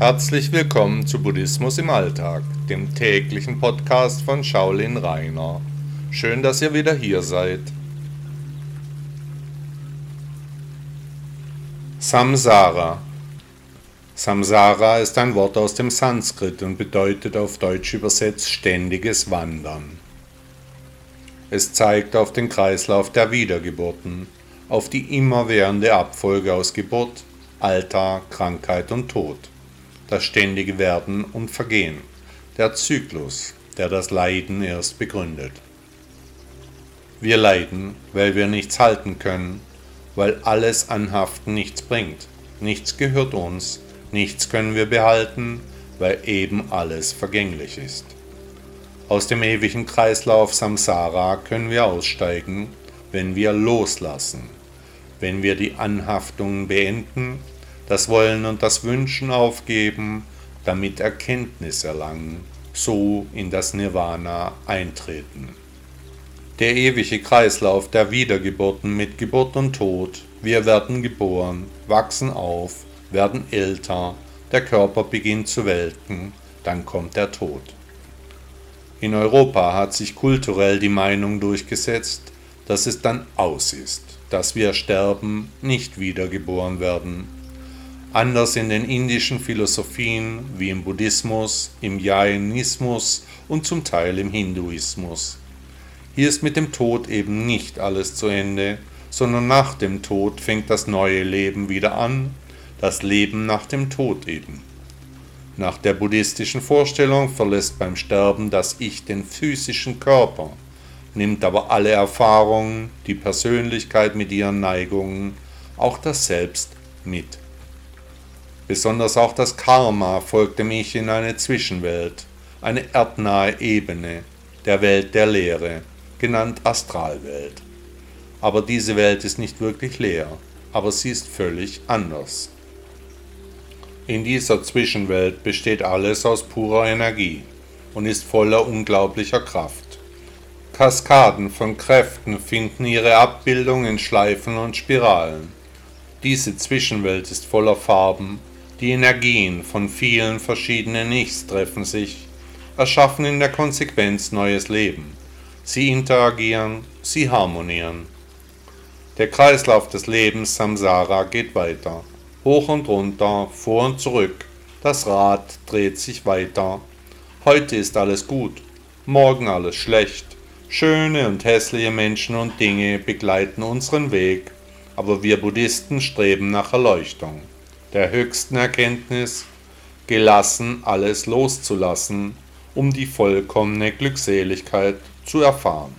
Herzlich willkommen zu Buddhismus im Alltag, dem täglichen Podcast von Shaolin Rainer. Schön, dass ihr wieder hier seid. Samsara Samsara ist ein Wort aus dem Sanskrit und bedeutet auf Deutsch übersetzt ständiges Wandern. Es zeigt auf den Kreislauf der Wiedergeburten, auf die immerwährende Abfolge aus Geburt, Alter, Krankheit und Tod, das ständige Werden und Vergehen, der Zyklus, der das Leiden erst begründet. Wir leiden, weil wir nichts halten können, weil alles Anhaften nichts bringt, nichts gehört uns, nichts können wir behalten, weil eben alles vergänglich ist. Aus dem ewigen Kreislauf Samsara können wir aussteigen, wenn wir loslassen, wenn wir die Anhaftungen beenden, das Wollen und das Wünschen aufgeben, damit Erkenntnis erlangen, so in das Nirvana eintreten. Der ewige Kreislauf der Wiedergeburten mit Geburt und Tod, wir werden geboren, wachsen auf, werden älter, der Körper beginnt zu welken, dann kommt der Tod. In Europa hat sich kulturell die Meinung durchgesetzt, dass es dann aus ist, dass wir sterben, nicht wiedergeboren werden. Anders in den indischen Philosophien wie im Buddhismus, im Jainismus und zum Teil im Hinduismus. Hier ist mit dem Tod eben nicht alles zu Ende, sondern nach dem Tod fängt das neue Leben wieder an, das Leben nach dem Tod eben. Nach der buddhistischen Vorstellung verlässt beim Sterben das Ich den physischen Körper, nimmt aber alle Erfahrungen, die Persönlichkeit mit ihren Neigungen, auch das Selbst mit. Besonders auch das Karma folgt dem Ich in eine Zwischenwelt, eine erdnahe Ebene, der Welt der Lehre, genannt Astralwelt. Aber diese Welt ist nicht wirklich leer, aber sie ist völlig anders. In dieser Zwischenwelt besteht alles aus purer Energie und ist voller unglaublicher Kraft. Kaskaden von Kräften finden ihre Abbildung in Schleifen und Spiralen. Diese Zwischenwelt ist voller Farben, die Energien von vielen verschiedenen Ichs treffen sich, erschaffen in der Konsequenz neues Leben. Sie interagieren, sie harmonieren. Der Kreislauf des Lebens Samsara geht weiter hoch und runter, vor und zurück. Das Rad dreht sich weiter. Heute ist alles gut, morgen alles schlecht. Schöne und hässliche Menschen und Dinge begleiten unseren Weg, aber wir Buddhisten streben nach Erleuchtung, der höchsten Erkenntnis, gelassen alles loszulassen, um die vollkommene Glückseligkeit zu erfahren.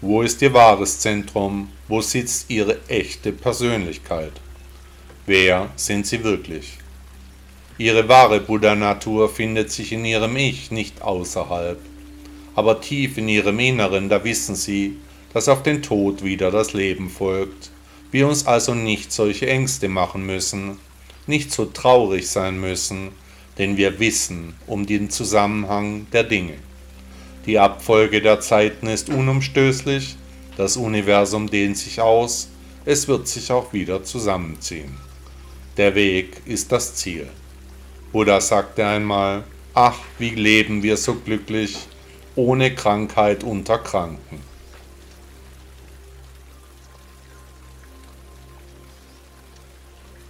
Wo ist Ihr wahres Zentrum? Wo sitzt Ihre echte Persönlichkeit? Wer sind sie wirklich? Ihre wahre Buddha-Natur findet sich in ihrem Ich, nicht außerhalb. Aber tief in ihrem Inneren, da wissen sie, dass auf den Tod wieder das Leben folgt. Wir uns also nicht solche Ängste machen müssen, nicht so traurig sein müssen, denn wir wissen um den Zusammenhang der Dinge. Die Abfolge der Zeiten ist unumstößlich, das Universum dehnt sich aus, es wird sich auch wieder zusammenziehen. Der Weg ist das Ziel. Buddha sagte einmal, ach, wie leben wir so glücklich, ohne Krankheit unter Kranken.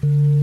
Thank you.